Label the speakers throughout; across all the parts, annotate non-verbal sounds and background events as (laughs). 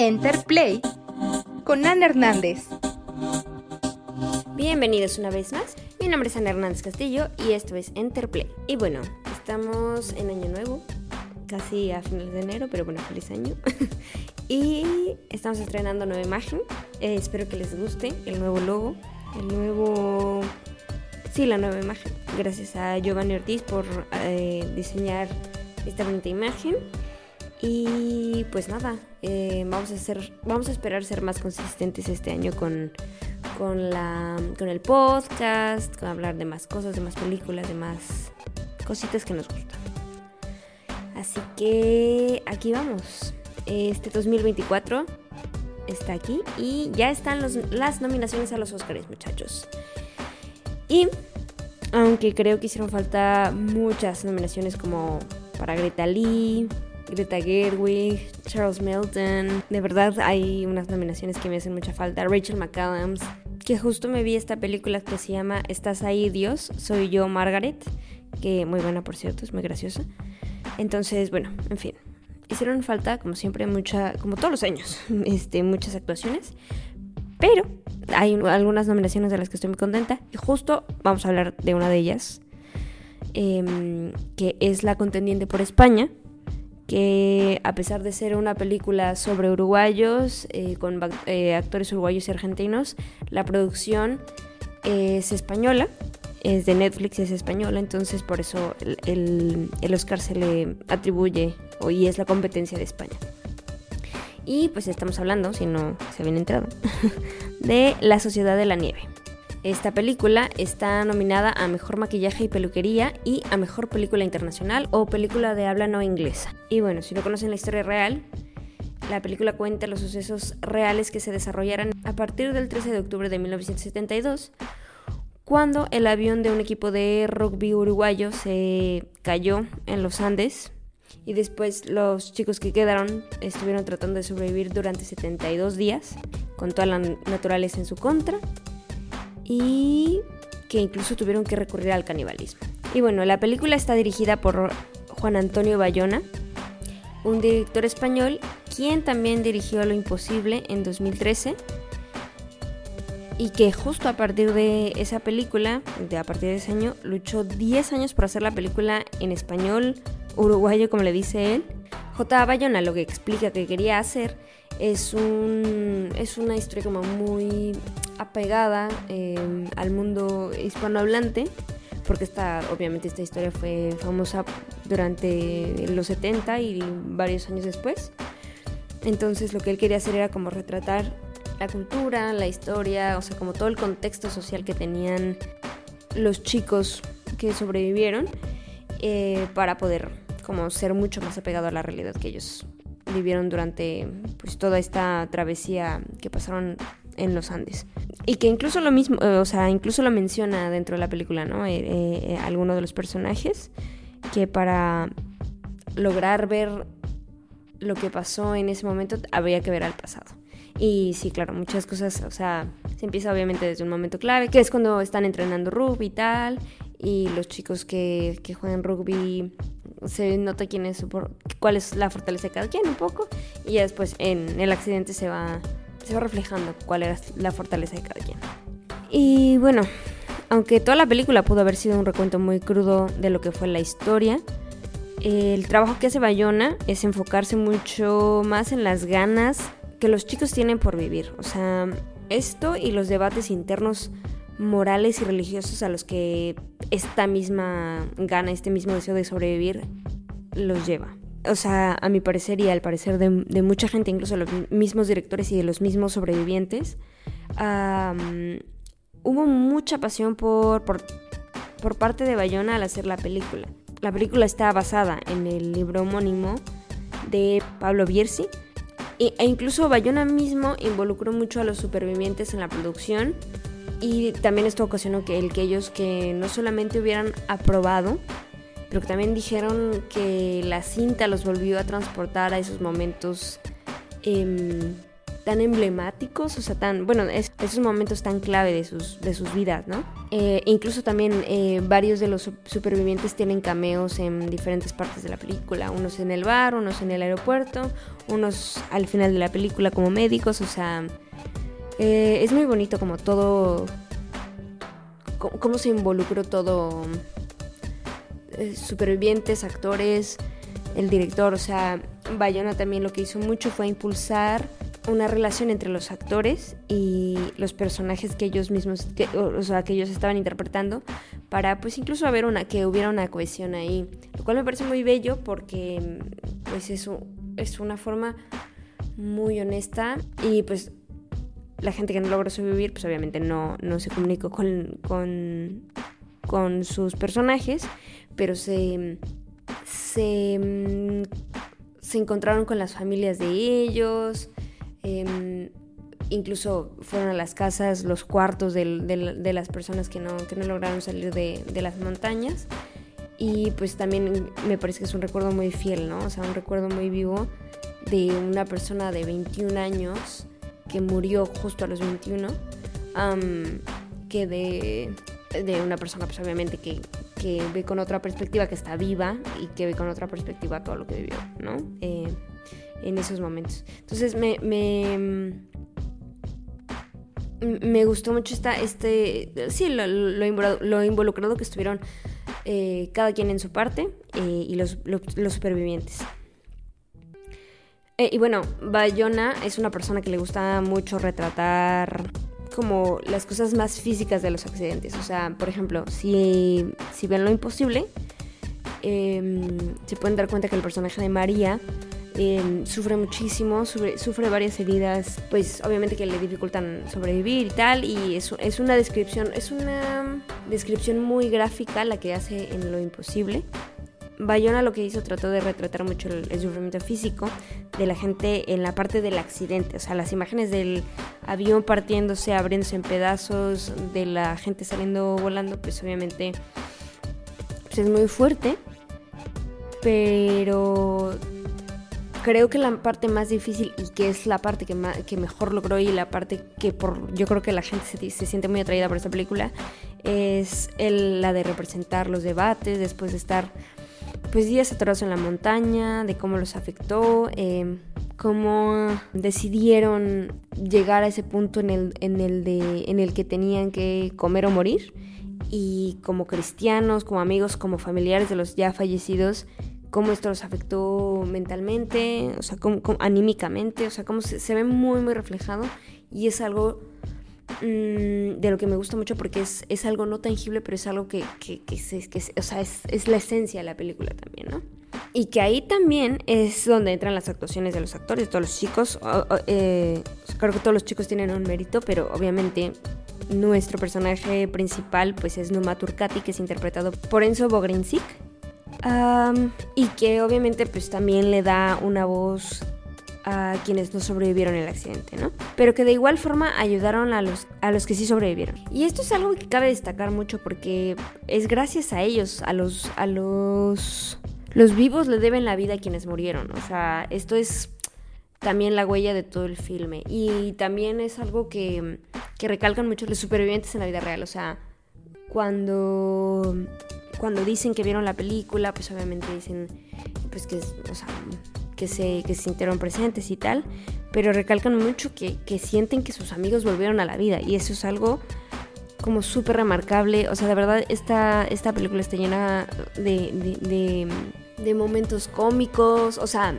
Speaker 1: Enterplay con Ana Hernández.
Speaker 2: Bienvenidos una vez más. Mi nombre es Ana Hernández Castillo y esto es Enterplay. Y bueno, estamos en Año Nuevo, casi a finales de enero, pero bueno, feliz año. (laughs) y estamos estrenando nueva imagen. Eh, espero que les guste el nuevo logo, el nuevo... Sí, la nueva imagen. Gracias a Giovanni Ortiz por eh, diseñar esta bonita imagen. Y pues nada, eh, vamos, a hacer, vamos a esperar ser más consistentes este año con, con, la, con el podcast, con hablar de más cosas, de más películas, de más cositas que nos gustan. Así que aquí vamos. Este 2024 está aquí y ya están las nominaciones a los Oscars, muchachos. Y aunque creo que hicieron falta muchas nominaciones como para Greta Lee, Greta Gerwig, Charles Melton. De verdad hay unas nominaciones que me hacen mucha falta. Rachel McAdams, que justo me vi esta película que se llama Estás ahí, Dios, soy yo, Margaret, que muy buena por cierto, es muy graciosa. Entonces, bueno, en fin. Hicieron falta, como siempre, mucha, como todos los años, (laughs) este, muchas actuaciones. Pero hay algunas nominaciones de las que estoy muy contenta. Y justo vamos a hablar de una de ellas. Em, que es la contendiente por España, que a pesar de ser una película sobre uruguayos, eh, con eh, actores uruguayos y argentinos, la producción es española, es de Netflix, es española, entonces por eso el, Oscar se le atribuye y es la competencia de España. Y pues estamos hablando, si no se habían enterado, (laughs) de La Sociedad de la Nieve. Esta película está nominada a Mejor Maquillaje y Peluquería y a Mejor Película Internacional o Película de habla no inglesa. Y bueno, si no conocen la historia real, la película cuenta los sucesos reales que se desarrollaron a partir del 13 de octubre de 1972, cuando el avión de un equipo de rugby uruguayo se cayó en los Andes y después los chicos que quedaron estuvieron tratando de sobrevivir durante 72 días con toda la naturaleza en su contra y que incluso tuvieron que recurrir al canibalismo. Y bueno, la película está dirigida por Juan Antonio Bayona, un director español quien también dirigió Lo Imposible en 2013 y que justo a partir de esa película, a partir de ese año, luchó 10 años por hacer la película en español uruguayo, como le dice él. J. Bayona lo que explica que quería hacer es, un, es una historia como muy apegada em, al mundo hispanohablante, porque esta, obviamente esta historia fue famosa durante los 70 y varios años después. Entonces lo que él quería hacer era como retratar la cultura, la historia, o sea, como todo el contexto social que tenían los chicos que sobrevivieron eh, para poder como ser mucho más apegado a la realidad que ellos vivieron durante pues toda esta travesía que pasaron en los Andes. Y que incluso lo mismo, eh, o sea, incluso lo menciona dentro de la película, ¿no? Eh, eh, alguno de los personajes, que para lograr ver lo que pasó en ese momento habría que ver al pasado. Y sí, claro, muchas cosas, o sea, se empieza obviamente desde un momento clave, que es cuando están entrenando rugby y tal, y los chicos que, que juegan rugby se nota quién es, cuál es la fortaleza de cada quien un poco, y ya después en el accidente se va se va reflejando cuál era la fortaleza de cada quien. Y bueno, aunque toda la película pudo haber sido un recuento muy crudo de lo que fue la historia, el trabajo que hace Bayona es enfocarse mucho más en las ganas que los chicos tienen por vivir. O sea, esto y los debates internos morales y religiosos a los que esta misma gana, este mismo deseo de sobrevivir, los lleva o sea, a mi parecer y al parecer de, mucha gente, incluso los mismos directores y de los mismos sobrevivientes, hubo mucha pasión por, por, por, parte de Bayona al hacer la película. La película está basada en el libro homónimo de Pablo Bierzi e incluso Bayona mismo involucró mucho a los supervivientes en la producción y también esto ocasionó que el que ellos que no solamente hubieran aprobado pero que también dijeron que la cinta los volvió a transportar a esos momentos em, tan emblemáticos, o sea, tan, bueno, esos momentos tan clave de sus, de sus vidas, ¿no? Eh, incluso también eh, varios de los supervivientes tienen cameos en diferentes partes de la película, unos en el bar, unos en el aeropuerto, unos al final de la película como médicos, o sea, eh, es muy bonito como todo, cómo se involucró todo, supervivientes, actores, el director, o sea, Bayona también lo que hizo mucho fue impulsar una relación entre los actores y los personajes que ellos mismos, o sea, que ellos estaban interpretando, para pues incluso haber una, que hubiera una cohesión ahí, lo cual me parece muy bello porque pues eso es una forma muy honesta y pues la gente que no logró sobrevivir pues obviamente no, no se comunicó con, con, con sus personajes, pero se, se, se encontraron con las familias de ellos, Em, incluso fueron a las casas, los cuartos de, las personas que no, que no lograron salir de, las montañas. Y pues también me parece que es un recuerdo muy fiel, ¿no? O sea, un recuerdo muy vivo de una persona de 21 años que murió justo a los 21, que de, de, una persona pues obviamente que, que, ve con otra perspectiva, que está viva y que ve con otra perspectiva todo lo que vivió, ¿no? Eh, en esos momentos. Entonces me, me, me gustó mucho esta, este, sí, lo, lo, involucrado que estuvieron eh, cada quien en su parte eh, y los, los, supervivientes. Eh, y bueno, Bayona es una persona que le gusta mucho retratar como las cosas más físicas de los accidentes. O sea, por ejemplo, si, ven lo imposible, em, se pueden dar cuenta que el personaje de María Em, sufre muchísimo, sufre, varias heridas, pues obviamente que le dificultan sobrevivir y tal, y es, es una descripción, es una descripción muy gráfica la que hace en lo imposible. Bayona lo que hizo trató de retratar mucho el, sufrimiento físico de la gente en la parte del accidente, o sea, las imágenes del avión partiéndose, abriéndose en pedazos, de la gente saliendo volando, pues obviamente pues es muy fuerte, pero creo que la parte más difícil y que es la parte que, mejor logró y la parte que por yo creo que la gente se, siente muy atraída por esta película es la de representar los debates después de estar pues días atorados en la montaña, de cómo los afectó, eh, cómo decidieron llegar a ese punto en el, en, el de, en el que tenían que comer o morir. Y como cristianos, como amigos, como familiares de los ya fallecidos, cómo esto los afectó mentalmente, o sea, cómo, anímicamente, o sea, cómo se, ve muy, muy reflejado. Y es algo mm, de lo que me gusta mucho porque es, es algo no tangible, pero es algo que, que, que, o sea, es, es, la esencia de la película también, ¿no? Y que ahí también es donde entran las actuaciones de los actores, todos los chicos. Eh, creo que todos los chicos tienen un mérito, pero obviamente nuestro personaje principal pues es Numa Turcati, que es interpretado por Enzo Bogrinzik y que obviamente pues también le da una voz a quienes no sobrevivieron el accidente, ¿no? Pero que de igual forma ayudaron a los, a los que sí sobrevivieron. Y esto es algo que cabe destacar mucho porque es gracias a ellos, a los, a los, los vivos le deben la vida a quienes murieron. O sea, esto es también la huella de todo el filme. Y también es algo que, que recalcan mucho los supervivientes en la vida real. O sea, cuando cuando dicen que vieron la película, pues obviamente dicen pues que, que, se, que se sintieron presentes y tal, pero recalcan mucho que, sienten que sus amigos volvieron a la vida y eso es algo como súper remarcable. O sea, de verdad, esta, esta película está llena de, de, momentos cómicos, o sea,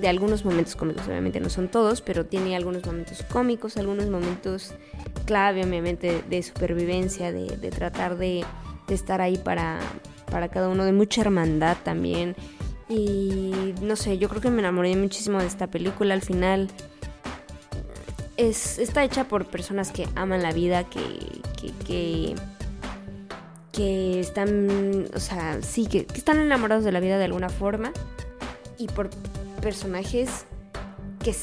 Speaker 2: de algunos momentos cómicos, obviamente no son todos, pero tiene algunos momentos cómicos, algunos momentos clave, obviamente, de supervivencia, de, de tratar de de estar ahí para, para cada uno, de mucha hermandad también. Y no sé, yo creo que me enamoré muchísimo de esta película. Al final es, está hecha por personas que aman la vida, que, que, que, que están, o sea, sí, que, que están enamorados de la vida de alguna forma. Y por personajes que,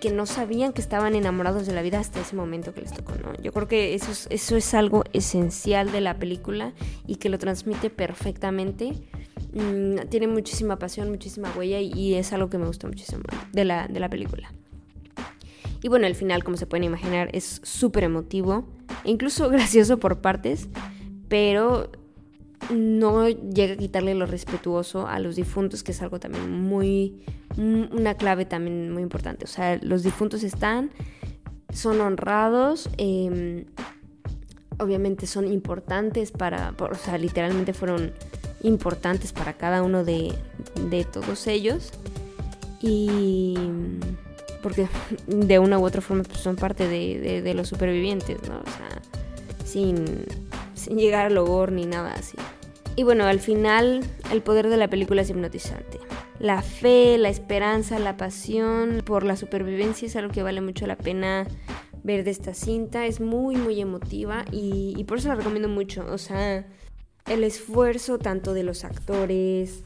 Speaker 2: que no sabían que estaban enamorados de la vida hasta ese momento que les tocó, ¿no? Yo creo que eso es, eso es algo esencial de la película y que lo transmite perfectamente. Mm, tiene muchísima pasión, muchísima huella y, es algo que me gusta muchísimo de la, de la película. Y bueno, el final, como se pueden imaginar, es súper emotivo, e incluso (laughs) gracioso por partes, pero no llega a quitarle lo respetuoso a los difuntos, que es algo también muy, una clave también muy importante. O sea, los difuntos están, son honrados, em, obviamente son importantes para, o sea, literalmente fueron importantes para cada uno de, de todos ellos. Y porque (laughs) de una u otra forma pues, son parte de, de, los supervivientes, ¿no? O sea, sin, sin llegar al logor ni nada así. Y bueno, al final el poder de la película es hipnotizante. La fe, la esperanza, la pasión por la supervivencia es algo que vale mucho la pena ver de esta cinta. Es muy, muy emotiva y, por eso la recomiendo mucho. O sea, el esfuerzo tanto de los actores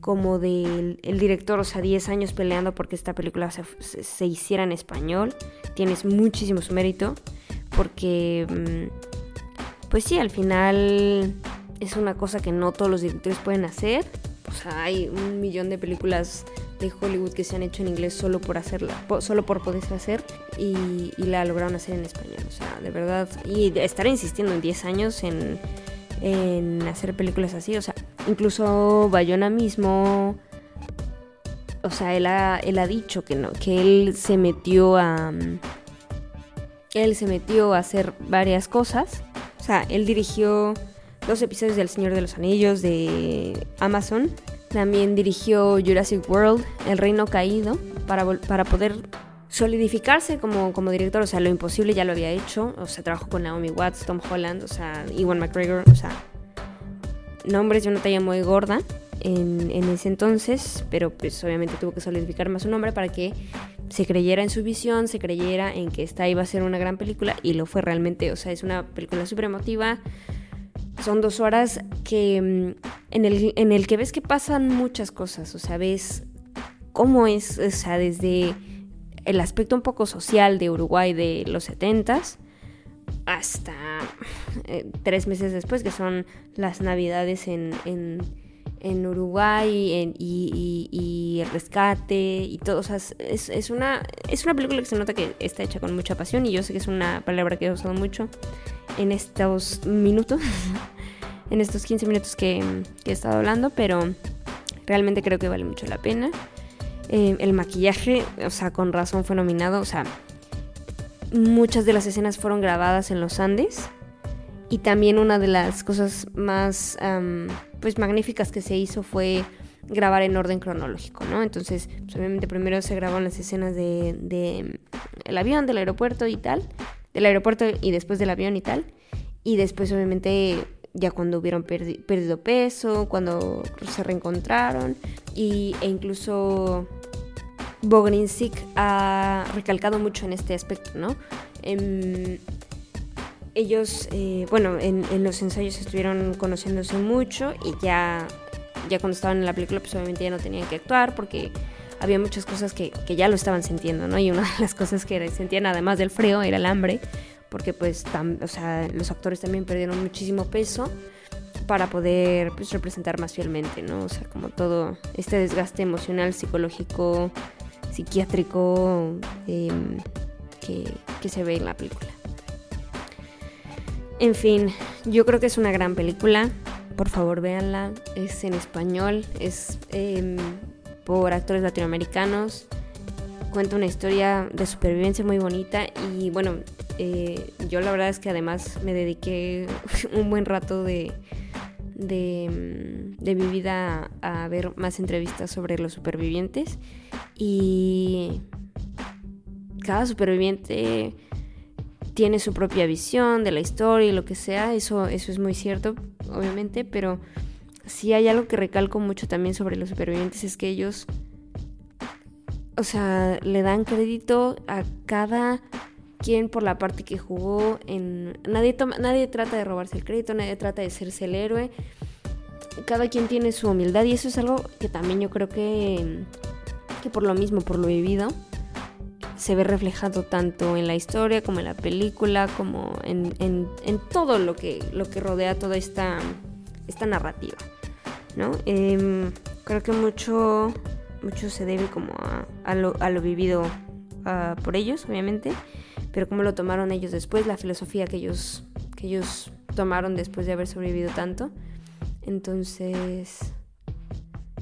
Speaker 2: como del director, o sea, 10 años peleando porque esta película se, se, hiciera en español. Tienes muchísimo su mérito porque, mm, pues sí, al final es una cosa que no todos los directores pueden hacer. O sea, hay un millón de películas de Hollywood que se han hecho en inglés solo por hacerla, solo por poderse hacer y, la lograron hacer en español. O sea, de verdad. Y estar insistiendo en 10 años en, en hacer películas así. O sea, incluso Bayona mismo. O sea, él ha, él ha dicho que no, que él se metió a. Él se metió a hacer varias cosas. O sea, él dirigió dos episodios del Señor de los Anillos de Amazon. También dirigió Jurassic World, El Reino Caído, para, para poder solidificarse como, como director. O sea, lo imposible ya lo había hecho. O sea, trabajó con Naomi Watts, Tom Holland, o sea, Iwan McGregor, o sea, nombres de una talla muy gorda en, en, ese entonces, pero pues obviamente tuvo que solidificar más su nombre para que se creyera en su visión, se creyera en que esta iba a ser una gran película y lo fue realmente. O sea, es una película súper emotiva, son dos horas que mm, en el, en el que ves que pasan muchas cosas, o sea, ves cómo es, o sea, desde el aspecto un poco social de Uruguay de los setentas hasta eh, tres meses después, que son las navidades en, en, Uruguay y, el rescate y todo. O sea, es, es, una, es una película que se nota que está hecha con mucha pasión y yo sé que es una palabra que he usado mucho en estos minutos, (laughs) en estos 15 minutos que, he estado hablando, pero realmente creo que vale mucho la pena. Eh, el maquillaje, o sea, con razón fue nominado, o sea, muchas de las escenas fueron grabadas en los Andes y también una de las cosas más, pues, magníficas que se hizo fue grabar en orden cronológico, ¿no? Entonces, pues, obviamente primero se grabaron las escenas de, de el avión, del aeropuerto y tal, del aeropuerto y después del avión y tal. Y después obviamente ya cuando hubieron perdido peso, cuando se reencontraron y, e incluso Bogrinsic ha recalcado mucho en este aspecto, ¿no? Em, ellos, eh, bueno, en, los ensayos estuvieron conociéndose mucho y ya, ya cuando estaban en la película pues obviamente ya no tenían que actuar porque había muchas cosas que, que, ya lo estaban sintiendo, ¿no? Y una de las cosas que sentían además del frío era el hambre, porque pues o sea, los actores también perdieron muchísimo peso para poder pues, representar más fielmente, ¿no? O sea, como todo este desgaste emocional, psicológico, psiquiátrico em, que, se ve en la película. En fin, yo creo que es una gran película. Por favor, véanla. Es en español. Es eh, por actores latinoamericanos. Cuenta una historia de supervivencia muy bonita y bueno, eh, yo la verdad es que además me dediqué (laughs) un buen rato de, de, de, mi vida a ver más entrevistas sobre los supervivientes y cada superviviente tiene su propia visión de la historia y lo que sea, eso, eso es muy cierto, obviamente, pero si hay algo que recalco mucho también sobre los supervivientes es que ellos, o sea, le dan crédito a cada quien por la parte que jugó en nadie toma, nadie trata de robarse el crédito, nadie trata de serse el héroe. Cada quien tiene su humildad y eso es algo que también yo creo que que por lo mismo, por lo vivido, se ve reflejado tanto en la historia como en la película, como en, en, todo lo que, lo que rodea toda esta, esta narrativa. ¿no? Em, creo que mucho, mucho se debe como a, lo, a lo, vivido ah, por ellos, obviamente, pero cómo lo tomaron ellos después, la filosofía que ellos, que ellos tomaron después de haber sobrevivido tanto. Entonces,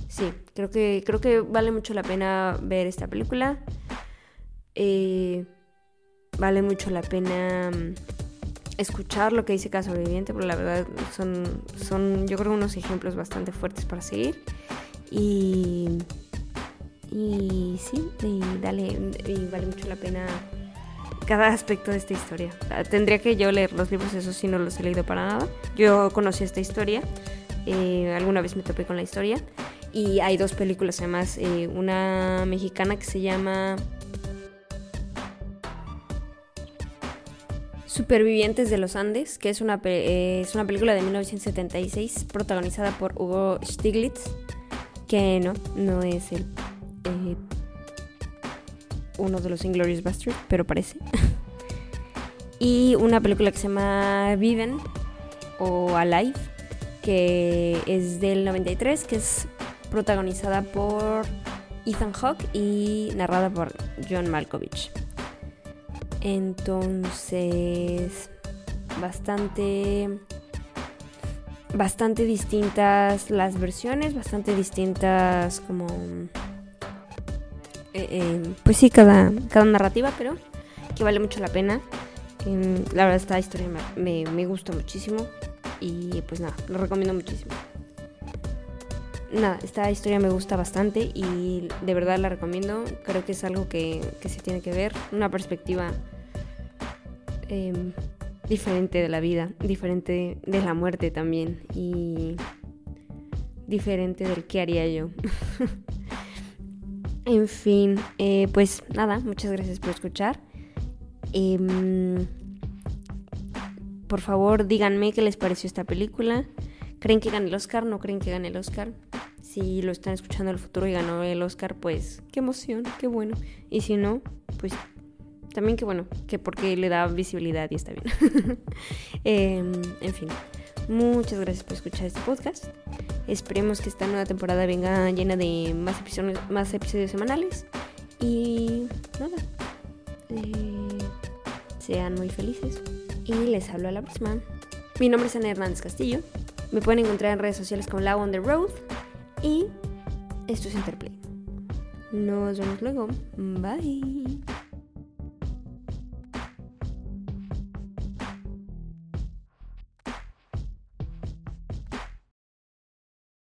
Speaker 2: sí, creo que, creo que vale mucho la pena ver esta película. Eh, vale mucho la pena mm, escuchar lo que dice cada sobreviviente, porque la verdad son, son yo creo, unos ejemplos bastante fuertes para seguir. Y, y sí, y, dale, y vale mucho la pena cada aspecto de esta historia. Tendría que yo leer los libros, eso sí no los he leído para nada. Yo conocí esta historia, eh, alguna vez me topé con la historia. Y hay dos películas además, eh, una mexicana que se llama Supervivientes de los Andes, que es una, eh, es una película de 1976 protagonizada por Hugo Stiglitz, que no, no es el uno de los Inglorious Bastards, pero parece. (laughs) y una película que se llama Viven o Alive, que es del 93, que es protagonizada por Ethan Hawke y narrada por John Malkovich. Entonces, bastante bastante distintas las versiones, bastante distintas como eh, eh, pues sí, cada, cada narrativa, pero que vale mucho la pena. la verdad, esta historia me, me, gusta muchísimo y pues nada, lo recomiendo muchísimo. Nada, esta historia me gusta bastante y de verdad la recomiendo. Creo que es algo que, que se tiene que ver, una perspectiva em, diferente de la vida, diferente de la muerte también y diferente del qué haría yo. (laughs) En fin, eh, pues nada, muchas gracias por escuchar. Em, por favor, díganme qué les pareció esta película. ¿Creen que gane el Oscar? ¿No creen que gane el Oscar? Si lo están escuchando el futuro y ganó el Oscar, pues qué emoción, qué bueno. Y si no, pues también qué bueno, que porque le da visibilidad y está bien. (laughs) Em, en fin, muchas gracias por escuchar este podcast. Esperemos que esta nueva temporada venga llena de más episodios, más episodios semanales. Y nada, eh, sean muy felices. Y les hablo a la próxima. Mi nombre es Ana Hernández Castillo. Me pueden encontrar en redes sociales como Lau on the Road. Y esto es Interplay. Nos vemos luego. Bye.